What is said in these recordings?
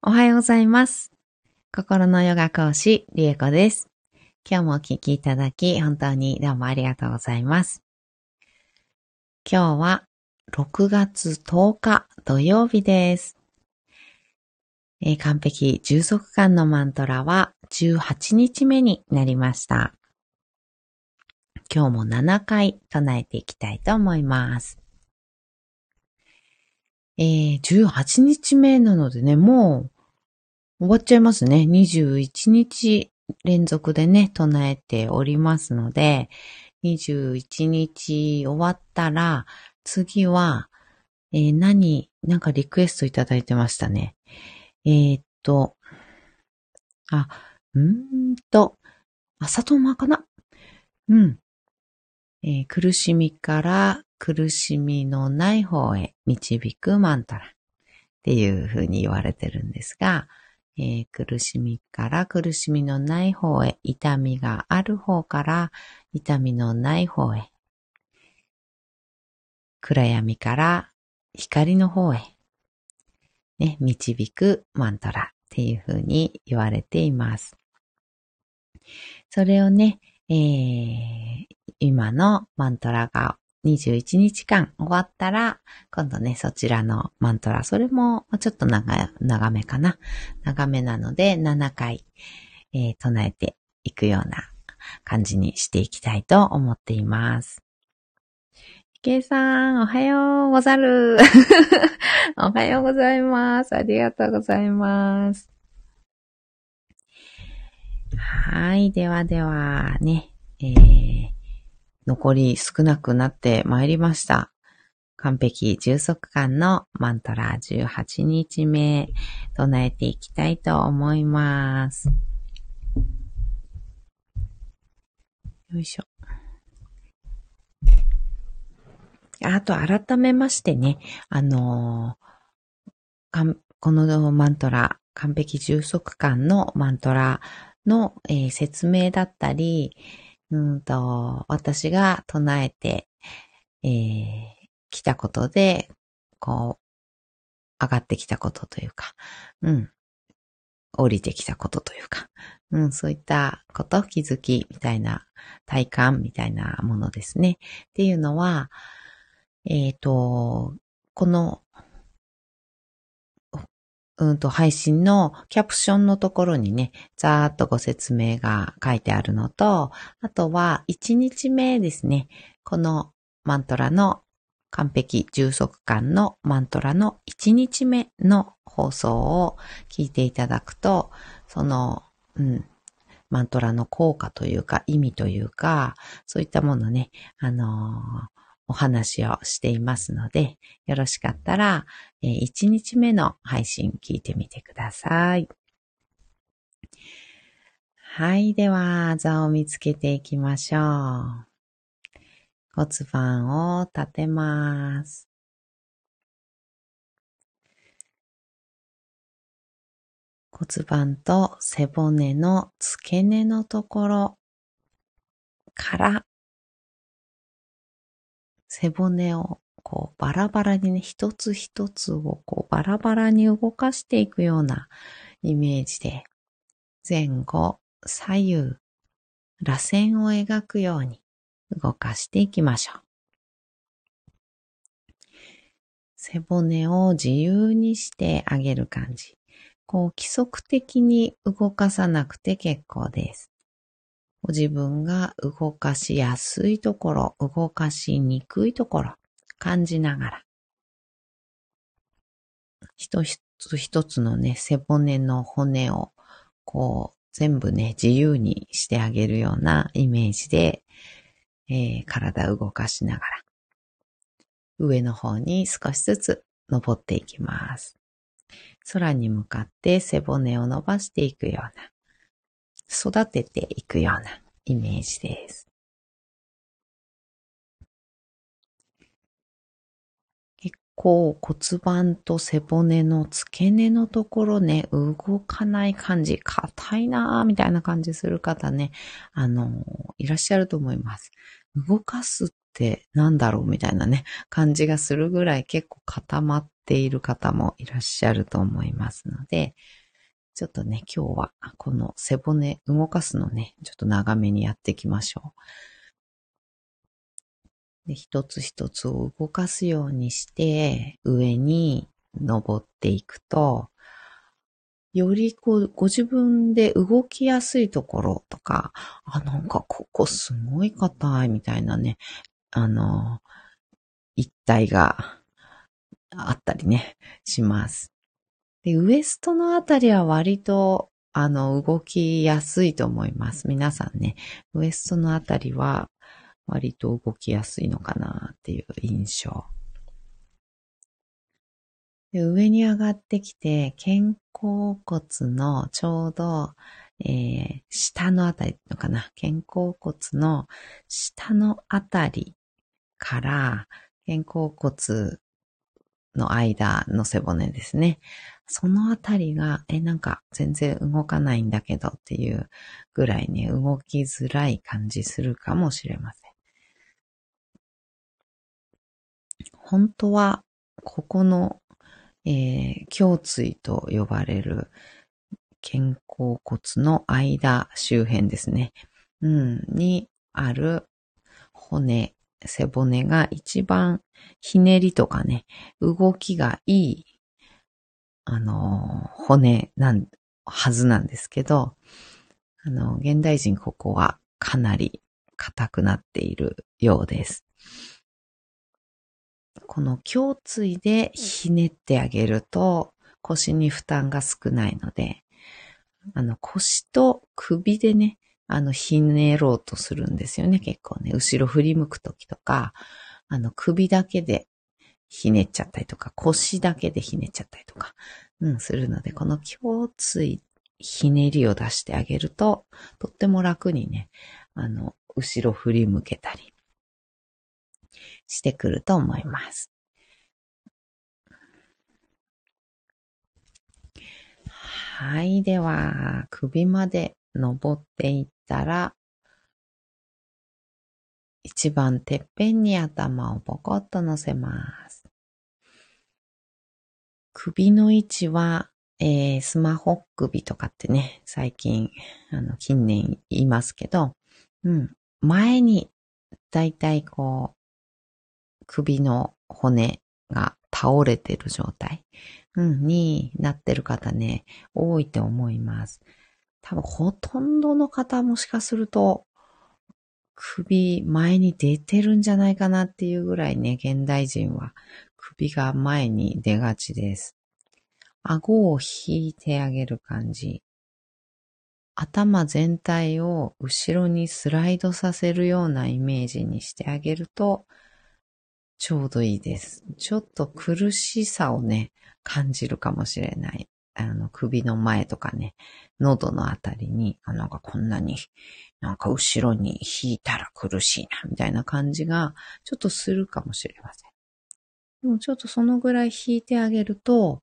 おはようございます。心のヨガ講師、リエコです。今日もお聞きいただき、本当にどうもありがとうございます。今日は6月10日土曜日です。えー完璧充足感のマントラは18日目になりました。今日も7回唱えていきたいと思います。えー、18日目なのでね、もう終わっちゃいますね。21日連続でね、唱えておりますので、21日終わったら、次は、えー何、なんかリクエストいただいてましたね。えーっと、あ、うーんと、朝とまかな？うん。えー苦しみから苦しみのない方へ導くマントラっていうふうに言われてるんですが、えー苦しみから苦しみのない方へ、痛みがある方から痛みのない方へ、暗闇から光の方へ、ね、導くマントラっていうふうに言われています。それをね、えー今のマントラが21日間終わったら、今度ね、そちらのマントラ、それもちょっと長長めかな。長めなので、7回、えー唱えていくような感じにしていきたいと思っています。池井さん、おはようござる。おはようございます。ありがとうございます。はい。ではでは、ね、えー、残り少なくなってまいりました。完璧充足感のマントラ18日目、唱えていきたいと思います。よいしょ。あと、改めましてね、あのーこのマントラ、完璧充足感のマントラの、えー説明だったり、うんと、私が唱えて、えー来たことで、こう、上がってきたことというか、うん、降りてきたことというか、うん、そういったこと、気づきみたいな、体感みたいなものですね。っていうのは、えっ、と、この、うんと、配信のキャプションのところにね、ざーっとご説明が書いてあるのと、あとは1日目ですね、このマントラの完璧充足感のマントラの1日目の放送を聞いていただくと、その、うん、マントラの効果というか意味というか、そういったものね、あのーお話をしていますので、よろしかったら、えー1日目の配信聞いてみてください。はい。では、座を見つけていきましょう。骨盤を立てます。骨盤と背骨の付け根のところから背骨をこうバラバラにね、一つ一つをこうバラバラに動かしていくようなイメージで、前後、左右、螺旋を描くように動かしていきましょう。背骨を自由にしてあげる感じ。こう規則的に動かさなくて結構です。ご自分が動かしやすいところ、動かしにくいところ、感じながら。一つ一つのね、背骨の骨を、こう、全部ね、自由にしてあげるようなイメージで、えー体を動かしながら、上の方に少しずつ登っていきます。空に向かって背骨を伸ばしていくような、育てていくようなイメージです。結構骨盤と背骨の付け根のところね、動かない感じ、硬いなぁ、みたいな感じする方ね、あの、いらっしゃると思います。動かすってなんだろうみたいなね、感じがするぐらい結構固まっている方もいらっしゃると思いますので、ちょっとね、今日はこの背骨動かすのね、ちょっと長めにやっていきましょう。で、一つ一つを動かすようにして、上に登っていくと、よりこう、ご自分で動きやすいところとか、あ、なんかここすごい硬いみたいなね、あの、一体があったりね、します。で、ウエストのあたりは割と、あの、動きやすいと思います。皆さんね、ウエストのあたりは割と動きやすいのかなっていう印象。で上に上がってきて、肩甲骨のちょうど、えー、下のあたりのかな。肩甲骨の下のあたりから、肩甲骨の間の背骨ですね。そのあたりが、え、なんか全然動かないんだけどっていうぐらいね、動きづらい感じするかもしれません。本当は、ここの、えー、胸椎と呼ばれる肩甲骨の間周辺ですね。うん、にある骨背骨が一番ひねりとかね、動きがいい、あの、骨なんはずなんですけど、あの、現代人ここはかなり硬くなっているようです。この胸椎でひねってあげると腰に負担が少ないので、あの腰と首でね、あの、ひねろうとするんですよね、結構ね。後ろ振り向くときとか、あの、首だけでひねっちゃったりとか、腰だけでひねっちゃったりとか、うん、するので、この胸椎ひねりを出してあげると、とっても楽にね、あの、後ろ振り向けたりしてくると思います。はい。では、首まで登っていったら、一番てっぺんに頭をポコッと乗せます。首の位置は、えー、スマホ首とかってね、最近、あの、近年言いますけど、うん、前に、だいたいこう、首の骨が倒れてる状態、うん、になってる方ね、多いと思います。多分ほとんどの方もしかすると、首前に出てるんじゃないかなっていうぐらいね、現代人は首が前に出がちです。顎を引いてあげる感じ。頭全体を後ろにスライドさせるようなイメージにしてあげると、ちょうどいいです。ちょっと苦しさをね、感じるかもしれない。あの、首の前とかね、喉のあたりに、あなんかこんなに、なんか後ろに引いたら苦しいな、みたいな感じが、ちょっとするかもしれません。でもちょっとそのぐらい引いてあげると、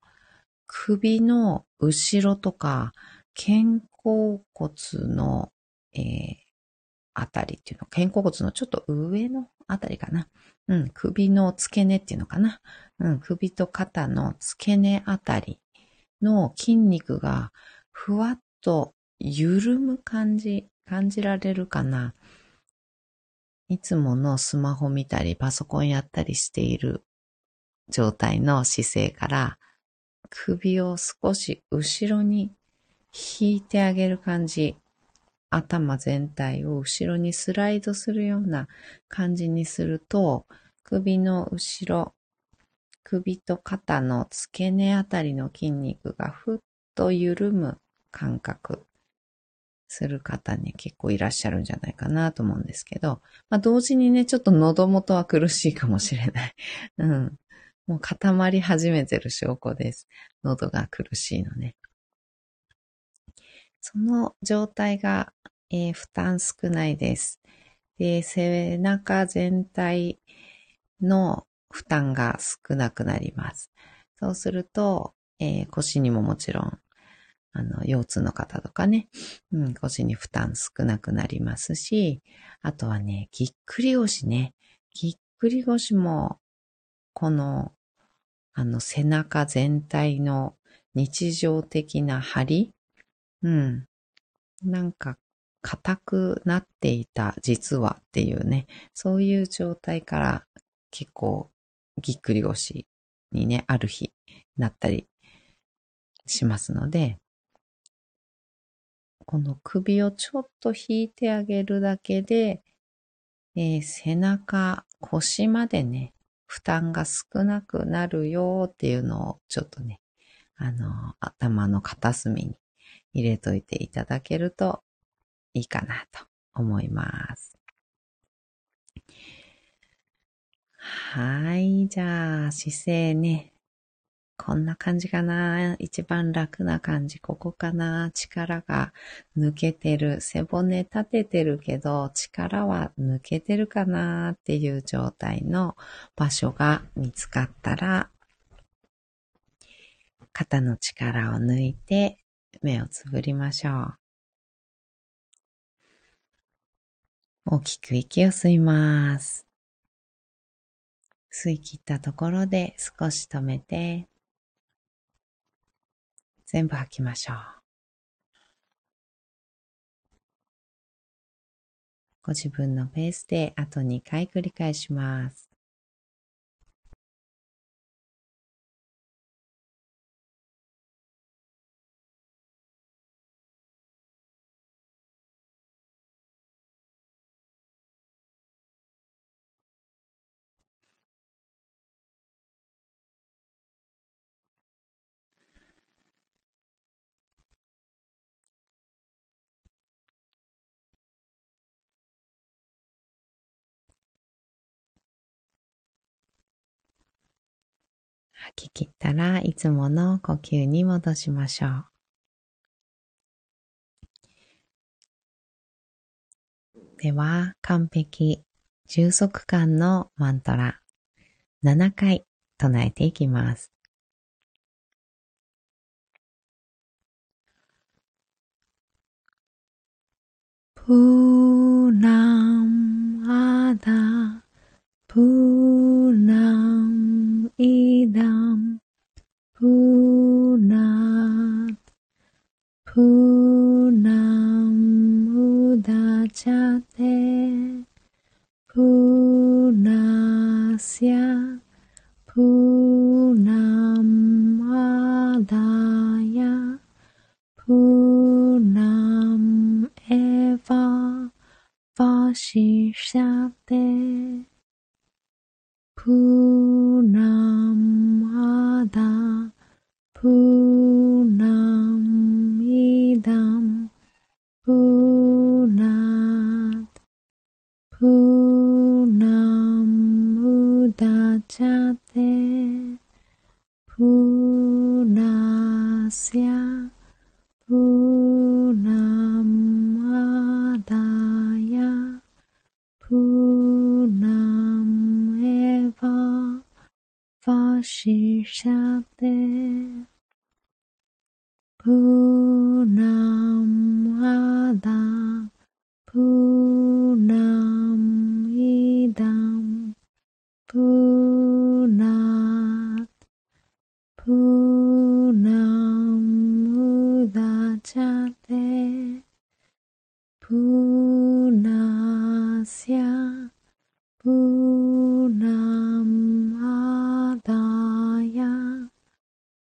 首の後ろとか、肩甲骨の、えー、あたりっていうの、肩甲骨のちょっと上のあたりかな。うん、首の付け根っていうのかな。うん、首と肩の付け根あたりの筋肉がふわっと緩む感じ、感じられるかないつものスマホ見たりパソコンやったりしている状態の姿勢から首を少し後ろに引いてあげる感じ。頭全体を後ろにスライドするような感じにすると首の後ろ首と肩の付け根あたりの筋肉がふっと緩む感覚する方ね、結構いらっしゃるんじゃないかなと思うんですけど、まあ同時にね、ちょっと喉元は苦しいかもしれない。うん。もう固まり始めてる証拠です。喉が苦しいのね。その状態が、えー、負担少ないです。で、背中全体の負担が少なくなります。そうすると、えー、腰にももちろん、あの、腰痛の方とかね、うん、腰に負担少なくなりますし、あとはね、ぎっくり腰ね。ぎっくり腰も、このあの背中全体の日常的な張りうん。なんか硬くなっていた実はっていうね、そういう状態から結構ぎっくり腰にね、ある日なったりしますので、この首をちょっと引いてあげるだけで、えー、背中、腰までね、負担が少なくなるよっていうのをちょっとね、あの、頭の片隅に入れといていただけるといいかなと思います。はい。じゃあ、姿勢ね。こんな感じかな。一番楽な感じ。ここかな。力が抜けてる。背骨立ててるけど、力は抜けてるかなっていう状態の場所が見つかったら、肩の力を抜いて目をつぶりましょう。大きく息を吸います。吸い切ったところで少し止めて、全部吐きましょう。ご自分のペースであと2回繰り返します。吐き切ったらいつもの呼吸に戻しましょう。では、完璧、充足感のマントラ、7回唱えていきます。プーランアダプランイダンプーナプーナンウダチャテプーナシャプーナンアダプーナンエヴァファシシャ Punam mudacate punasya punam adaya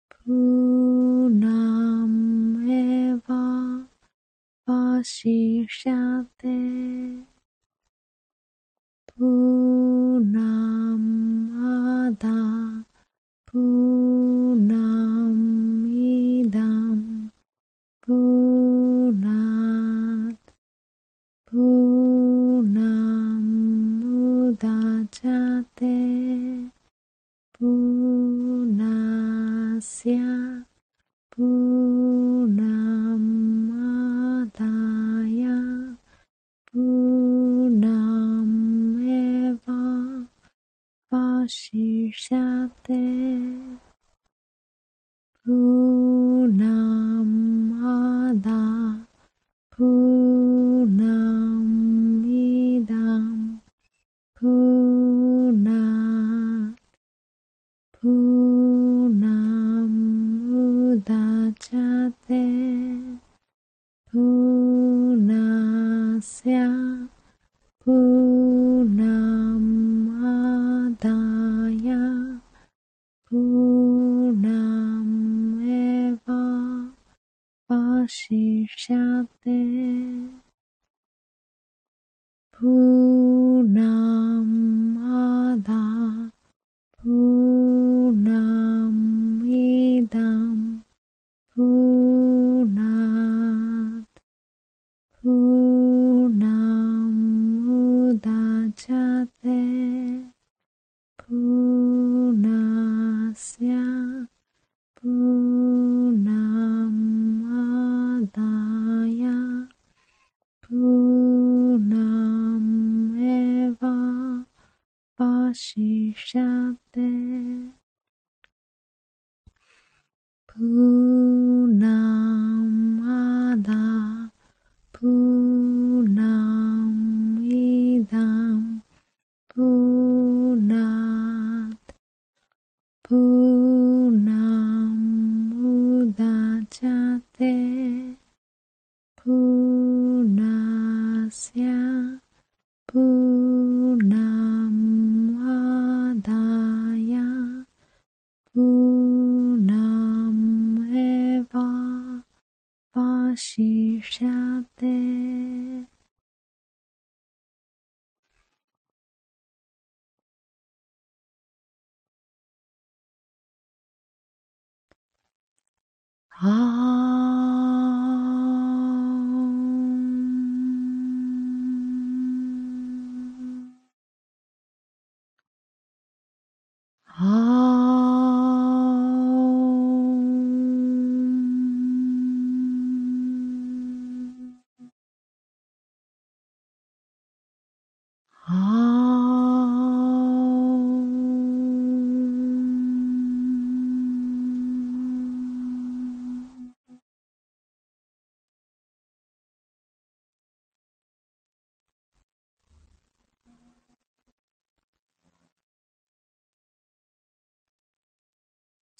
punam eva vashishyate হুনাম উদাচাতে হুনাস্যা পুনামাদায় পুনামেবা পাশিষ্যাত पूर्णं पूर्णस्य पूर्णं पूर्णमेव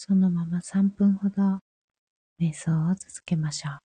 そのまま3分ほど瞑想を続けましょう。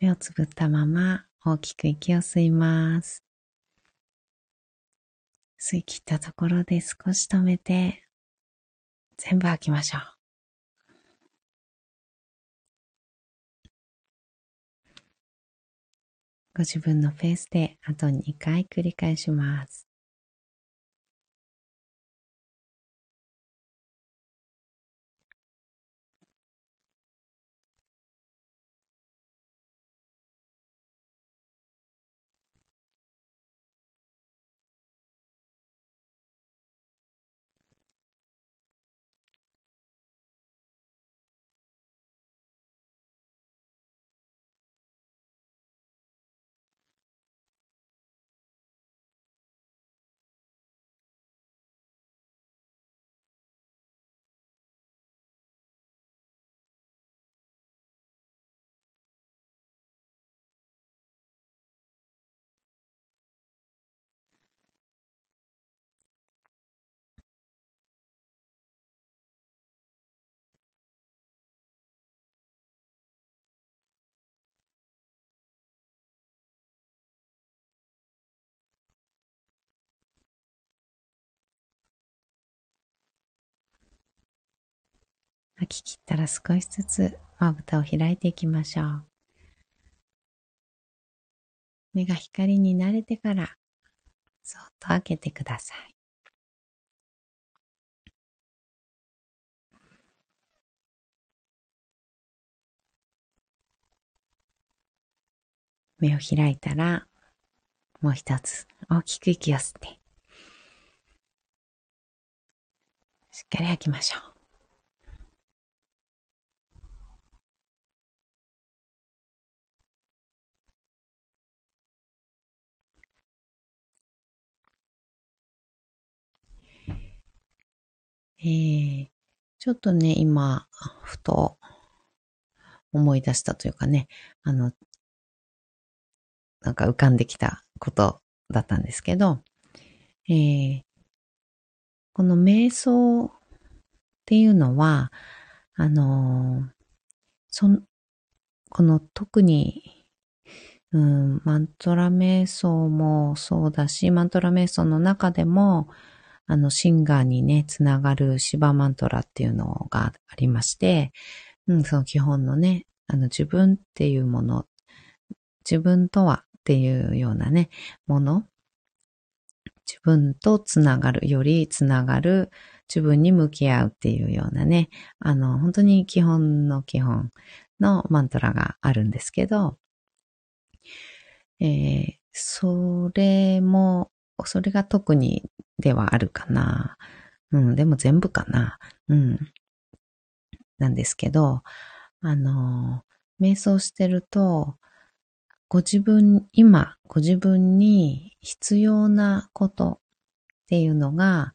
目をつぶったまま大きく息を吸います。吸い切ったところで少し止めて、全部吐きましょう。ご自分のペースであと2回繰り返します。吐き切ったら少しずつまぶたを開いていきましょう。目が光に慣れてから、そっと開けてください。目を開いたら、もう一つ大きく息を吸って、しっかり吐きましょう。えー、ちょっとね、今、ふと思い出したというかね、あの、なんか浮かんできたことだったんですけど、えー、この瞑想っていうのは、あのその、この特に、うん、マントラ瞑想もそうだし、マントラ瞑想の中でも、あの、シンガーにね、つながるシバマントラっていうのがありまして、うん、その基本のね、あの、自分っていうもの、自分とはっていうようなね、もの、自分とつながる、よりつながる、自分に向き合うっていうようなね、あの、本当に基本の基本のマントラがあるんですけど、えー、それも、それが特にではあるかな。うん、でも全部かな。うん。なんですけど、あの、瞑想してると、ご自分、今、ご自分に必要なことっていうのが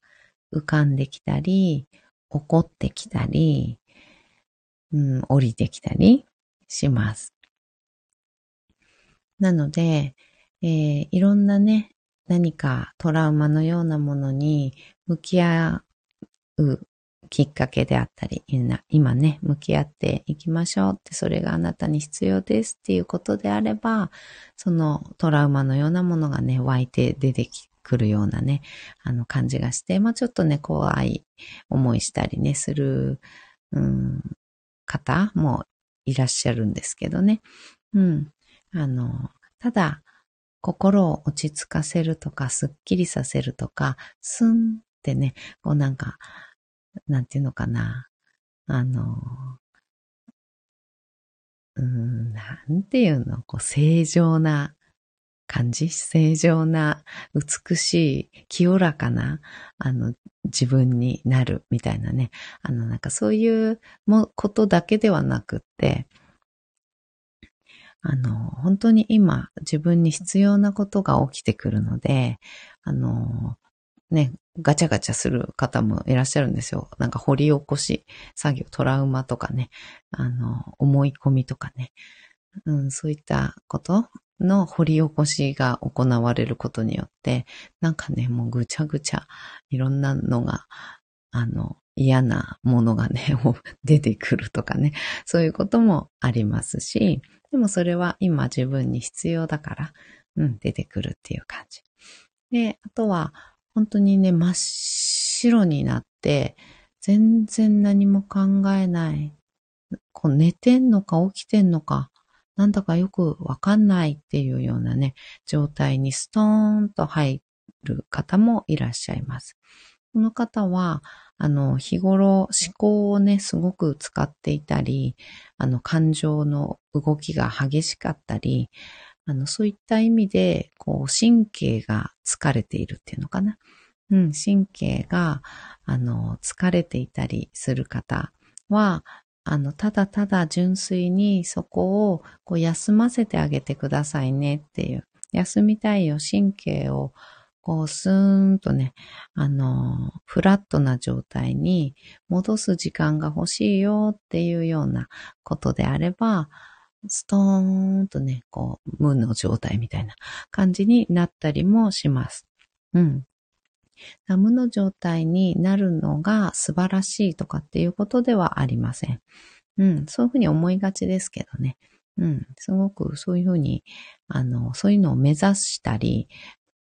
浮かんできたり、起こってきたり、うん、降りてきたりします。なので、えー、いろんなね、何かトラウマのようなものに向き合うきっかけであったり、今ね、向き合っていきましょうって、それがあなたに必要ですっていうことであれば、そのトラウマのようなものがね、湧いて出てくるようなね、あの感じがして、まあちょっとね、怖い思いしたりね、する、うん、方もいらっしゃるんですけどね。うん。あの、ただ、心を落ち着かせるとか、すっきりさせるとか、スンってね、こうなんか、なんていうのかな。あの、うん、なんていうの、こう正常な感じ？正常な、美しい、清らかな、あの、自分になるみたいなね。あの、なんかそういうもことだけではなくって、あの、本当に今自分に必要なことが起きてくるので、あの、ね、ガチャガチャする方もいらっしゃるんですよ。なんか掘り起こし作業、トラウマとかね、あの、思い込みとかね、うん、そういったことの掘り起こしが行われることによって、なんかね、もうぐちゃぐちゃ、いろんなのが、あの、嫌なものがね、出てくるとかね、そういうこともありますし、でもそれは今自分に必要だから、うん、出てくるっていう感じ。で、あとは、本当にね、真っ白になって、全然何も考えない。こう寝てんのか起きてんのか、なんだかよくわかんないっていうようなね、状態にストーンと入る方もいらっしゃいます。この方は、あの、日頃思考をね、すごく使っていたり、あの、感情の動きが激しかったり、あの、そういった意味で、こう、神経が疲れているっていうのかな。うん、神経が、あの、疲れていたりする方は、あの、ただただ純粋にそこをこう休ませてあげてくださいねっていう。休みたいよ、神経をこうスーンとね、あの、フラットな状態に戻す時間が欲しいよっていうようなことであれば、ストーンとね、こう、無の状態みたいな感じになったりもします。うん。無の状態になるのが素晴らしいとかっていうことではありません。うん、そういうふうに思いがちですけどね。うん、すごくそういうふうに、あの、そういうのを目指したり、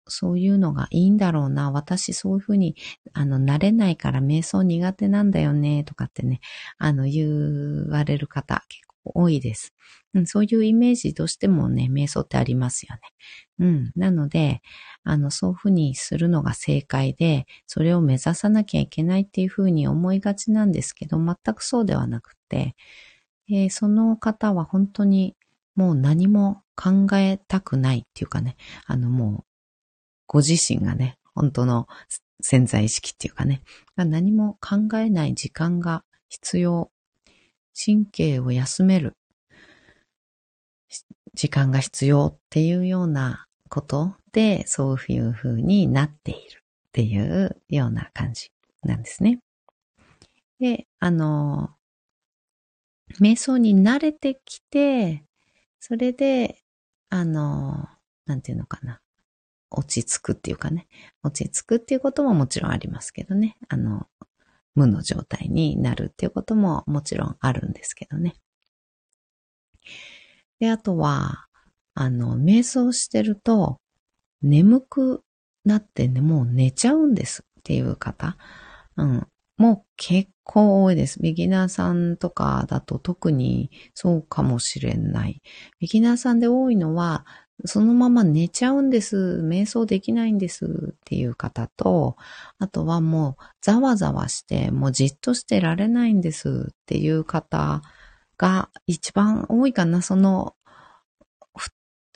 そういうのがいいんだろうな。私そういうふうに、あの、慣れないから瞑想苦手なんだよね、とかってね、あの、言われる方結構多いです。うん、そういうイメージとしてもね、瞑想ってありますよね。うん。なので、あの、そういうふうにするのが正解で、それを目指さなきゃいけないっていうふうに思いがちなんですけど、全くそうではなくて、えー、その方は本当にもう何も考えたくないっていうかね、あのもう、ご自身がね、本当の潜在意識っていうかね、何も考えない時間が必要。神経を休める時間が必要っていうようなことで、そういう風になっているっていうような感じなんですね。で、あの、瞑想に慣れてきて、それで、あの、なんていうのかな。落ち着くっていうかね。落ち着くっていうことももちろんありますけどね。あの、無の状態になるっていうことももちろんあるんですけどね。で、あとは、あの、瞑想してると、眠くなってね、もう寝ちゃうんですっていう方、うん、もう結構多いです。ビギナーさんとかだと特にそうかもしれない。ビギナーさんで多いのは、そのまま寝ちゃうんです。瞑想できないんですっていう方と、あとはもうざわざわして、もうじっとしてられないんですっていう方が一番多いかな。その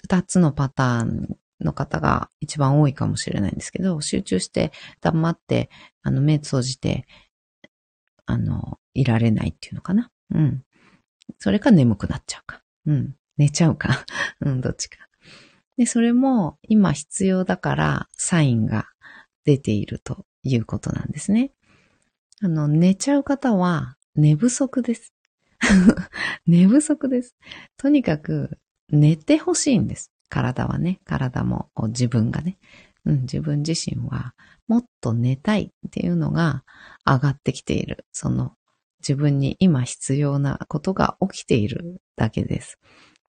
二つのパターンの方が一番多いかもしれないんですけど、集中して黙って、あの、目閉じて、あの、いられないっていうのかな。うん。それか眠くなっちゃうか。うん。寝ちゃうか。うん、どっちか。で、それも今必要だからサインが出ているということなんですね。あの、寝ちゃう方は寝不足です。寝不足です。とにかく寝てほしいんです。体はね、体も自分がね、うん、自分自身はもっと寝たいっていうのが上がってきている。その自分に今必要なことが起きているだけです。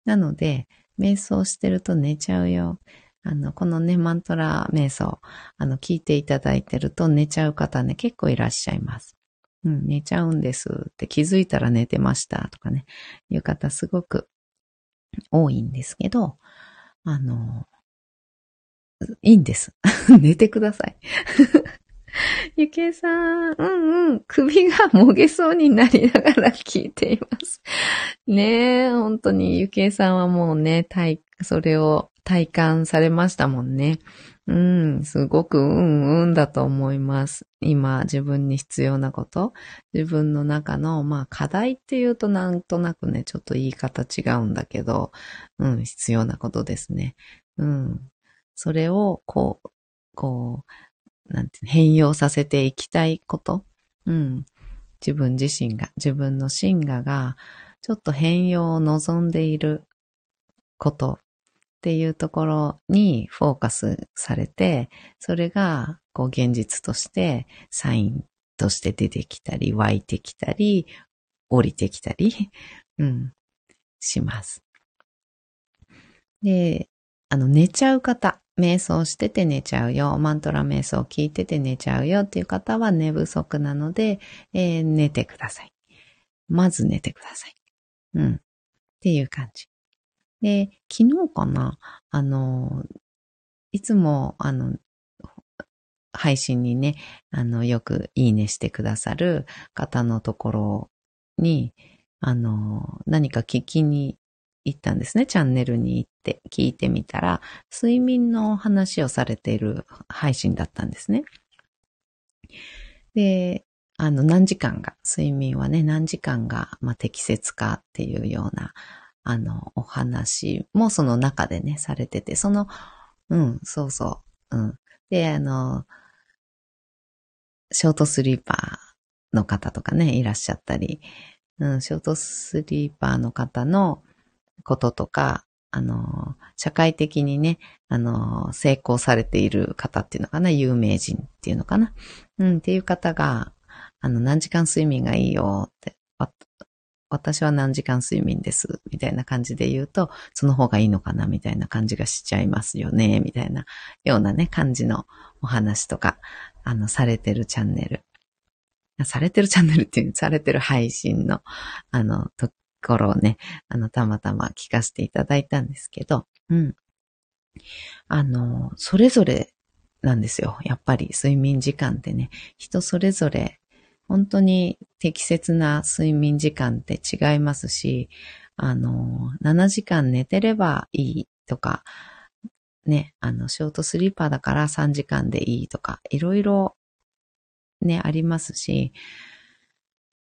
なので、瞑想してると寝ちゃうよ。あの、このね、マントラ瞑想、あの、聞いていただいてると寝ちゃう方ね、結構いらっしゃいます。うん、寝ちゃうんですって気づいたら寝てましたとかね、いう方すごく多いんですけど、あの、いいんです。寝てください。ゆけいさん、うんうん、首がもげそうになりながら聞いています。ねえ、本当にゆけいさんはもうね、体、それを体感されましたもんね。うん、すごくうんうんだと思います。今自分に必要なこと、自分の中の、まあ課題っていうとなんとなくね、ちょっと言い方違うんだけど、うん、必要なことですね。うん。それを、こう、こう、なんて、変容させていきたいこと？うん。自分自身が、自分の真我が、ちょっと変容を望んでいることっていうところにフォーカスされて、それがこう現実としてサインとして出てきたり、湧いてきたり、降りてきたり、うん、します。で、あの、寝ちゃう方、瞑想してて寝ちゃうよ、マントラ瞑想を聞いてて寝ちゃうよっていう方は寝不足なので、えー、寝てください。まず寝てください。うん。っていう感じ。で、昨日かな？あの、いつも、あの、配信にね、あの、よくいいねしてくださる方のところに、あの、何か聞きに行ったんですね。チャンネルに行って聞いてみたら、睡眠の話をされている配信だったんですね。で、あの、何時間が、睡眠はね、何時間が、まあ、適切かっていうような、あの、お話もその中でね、されてて、その、うん、そうそう、うん。で、あの、ショートスリーパーの方とかね、いらっしゃったり、うん、ショートスリーパーの方のこととか、あの、社会的にね、あの、成功されている方っていうのかな、有名人っていうのかな、うん、っていう方が、あの、何時間睡眠がいいよって、私は何時間睡眠です、みたいな感じで言うと、その方がいいのかな、みたいな感じがしちゃいますよね、みたいなようなね、感じのお話とか、あの、されてるチャンネル。されてるチャンネルっていう、されてる配信の、あの、ところをね、あの、たまたま聞かせていただいたんですけど、うん。あの、それぞれなんですよ。やっぱり睡眠時間ってね、人それぞれ本当に適切な睡眠時間って違いますし、あの、7時間寝てればいいとか、ね、あの、ショートスリーパーだから3時間でいいとか、いろいろね、ありますし、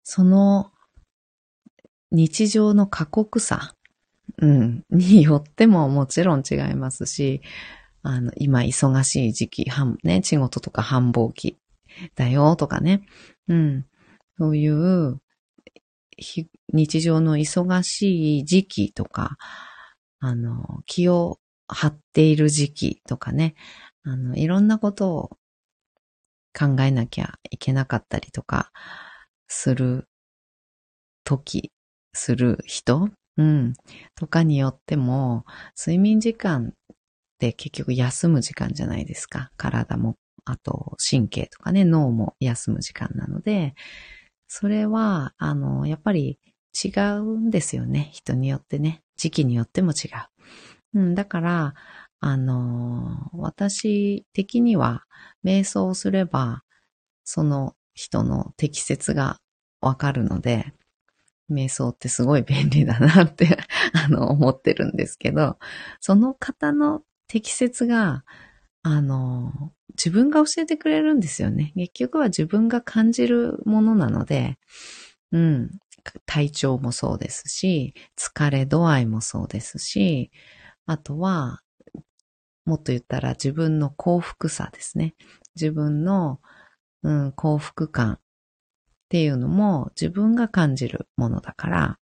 その日常の過酷さ、うん、によってももちろん違いますし、あの、今忙しい時期、ね、仕事とか繁忙期。だよとかね、うん。そういう、日常の忙しい時期とか、あの、気を張っている時期とかね、あの、いろんなことを考えなきゃいけなかったりとか、する時、する人、うん、とかによっても、睡眠時間って結局休む時間じゃないですか。体もあと神経とかね、脳も休む時間なので、それは、あの、やっぱり違うんですよね。人によってね。時期によっても違う。うん、だから、あの、私的には、瞑想をすれば、その人の適切がわかるので、瞑想ってすごい便利だなって あの、思ってるんですけど、その方の適切が、あの、自分が教えてくれるんですよね。結局は自分が感じるものなので、うん、体調もそうですし、疲れ度合いもそうですし、あとは、もっと言ったら自分の幸福さですね。自分の、うん、幸福感っていうのも自分が感じるものだから、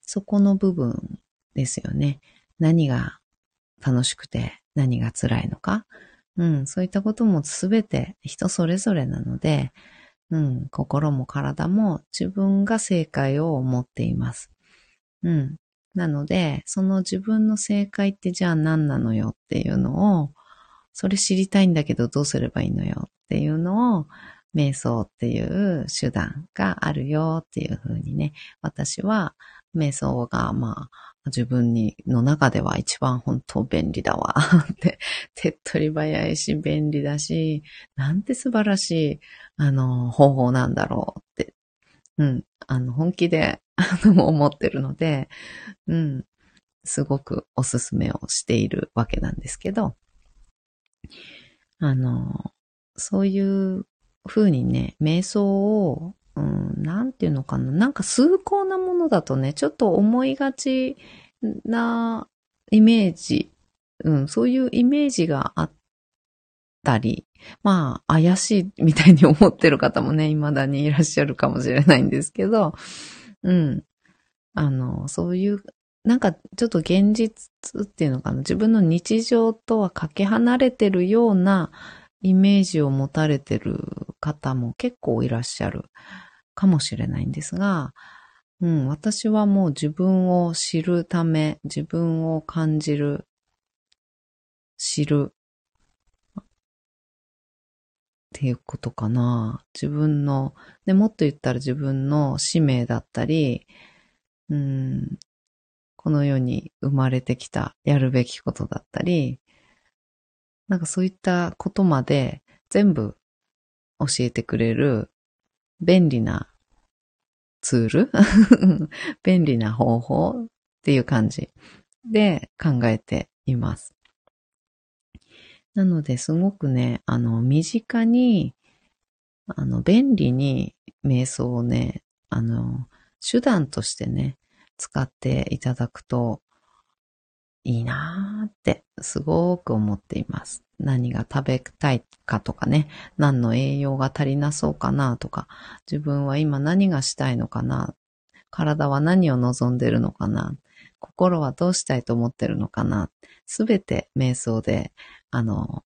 そこの部分ですよね。何が楽しくて何が辛いのか。うん、そういったこともすべて人それぞれなので、うん、心も体も自分が正解を持っています。うん。なので、その自分の正解ってじゃあ何なのよっていうのを、それ知りたいんだけどどうすればいいのよっていうのを、瞑想っていう手段があるよっていうふうにね、私は瞑想がまあ自分に、の中では一番本当便利だわって、手っ取り早いし便利だし、なんて素晴らしい、あの、方法なんだろうって、うん、あの、本気で、思ってるので、うん、すごくおすすめをしているわけなんですけど、あの、そういう風にね、瞑想をうん、なんていうのかな。なんか崇高なものだとね、ちょっと思いがちなイメージ、うん、そういうイメージがあったり、まあ、怪しいみたいに思ってる方もね、未だにいらっしゃるかもしれないんですけど、うん。あの、そういう、なんかちょっと現実っていうのかな。自分の日常とはかけ離れてるようなイメージを持たれてる方も結構いらっしゃるかもしれないんですが、うん、私はもう自分を知るため、自分を感じる、知る、っていうことかな。自分の、で、もっと言ったら自分の使命だったり、うん、この世に生まれてきたやるべきことだったり、なんかそういったことまで全部教えてくれる便利なツール？便利な方法っていう感じで考えています。なので、すごくね、あの、身近に、あの、便利に瞑想をね、あの、手段としてね、使っていただくといいなーってすごく思っています。何が食べたいかとかね、何の栄養が足りなそうかなとか、自分は今何がしたいのかな、体は何を望んでるのかな、心はどうしたいと思ってるのかな、すべて瞑想で、あの、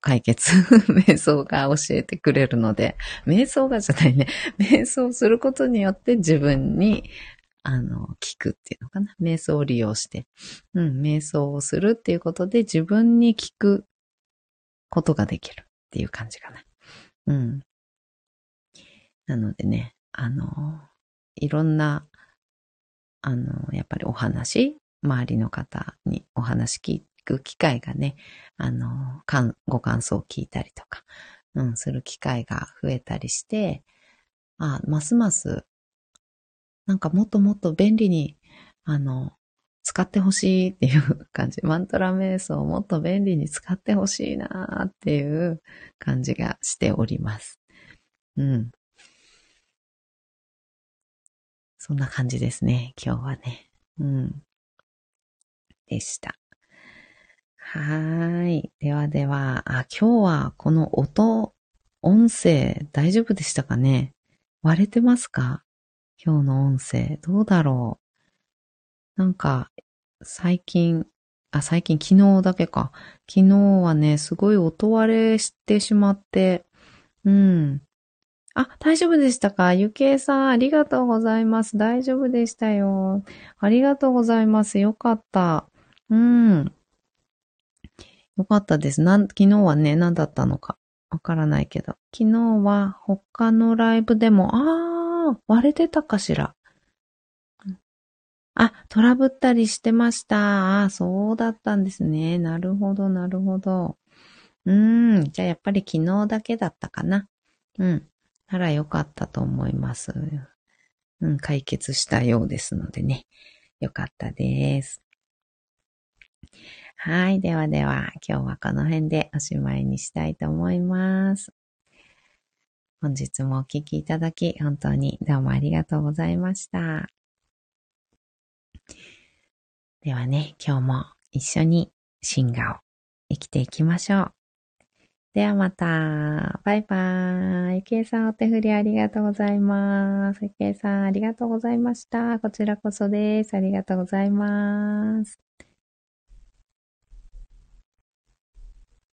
解決、瞑想が教えてくれるので、瞑想がじゃないね、瞑想することによって自分にあの、聞くっていうのかな。瞑想を利用して。うん、瞑想をするっていうことで自分に聞くことができるっていう感じかな。うん。なのでね、あの、いろんな、あの、やっぱりお話、周りの方にお話聞く機会がね、あの、ご感想を聞いたりとか、うん、する機会が増えたりして、あ、ますますなんかもっともっと便利に、あの、使ってほしいっていう感じ。マントラ瞑想をもっと便利に使ってほしいなっていう感じがしております。うん。そんな感じですね、今日はね。うん。でした。はーい。ではでは、あ、今日はこの音、音声大丈夫でしたかね？割れてますか？今日の音声、どうだろう？なんか、最近、あ、最近、昨日だけか。昨日はね、すごい音割れしてしまって、うん。あ、大丈夫でしたか？ゆけいさん、ありがとうございます。大丈夫でしたよ。ありがとうございます。よかった。うん。よかったです。なん、昨日はね、何だったのか。わからないけど。昨日は他のライブでも、あー、割れてたかしら。あ、トラブったりしてました。あ、そうだったんですね。なるほど、なるほど。うーん。じゃあやっぱり昨日だけだったかな。うん。ならよかったと思います。うん、解決したようですのでね。よかったです。はい。ではでは、今日はこの辺でおしまいにしたいと思います。本日もお聴きいただき、本当にどうもありがとうございました。ではね、今日も一緒に進化を生きていきましょう。ではまた。バイバーイ。ゆけいさんお手振りありがとうございます。ゆけいさんありがとうございました。こちらこそです。ありがとうございます。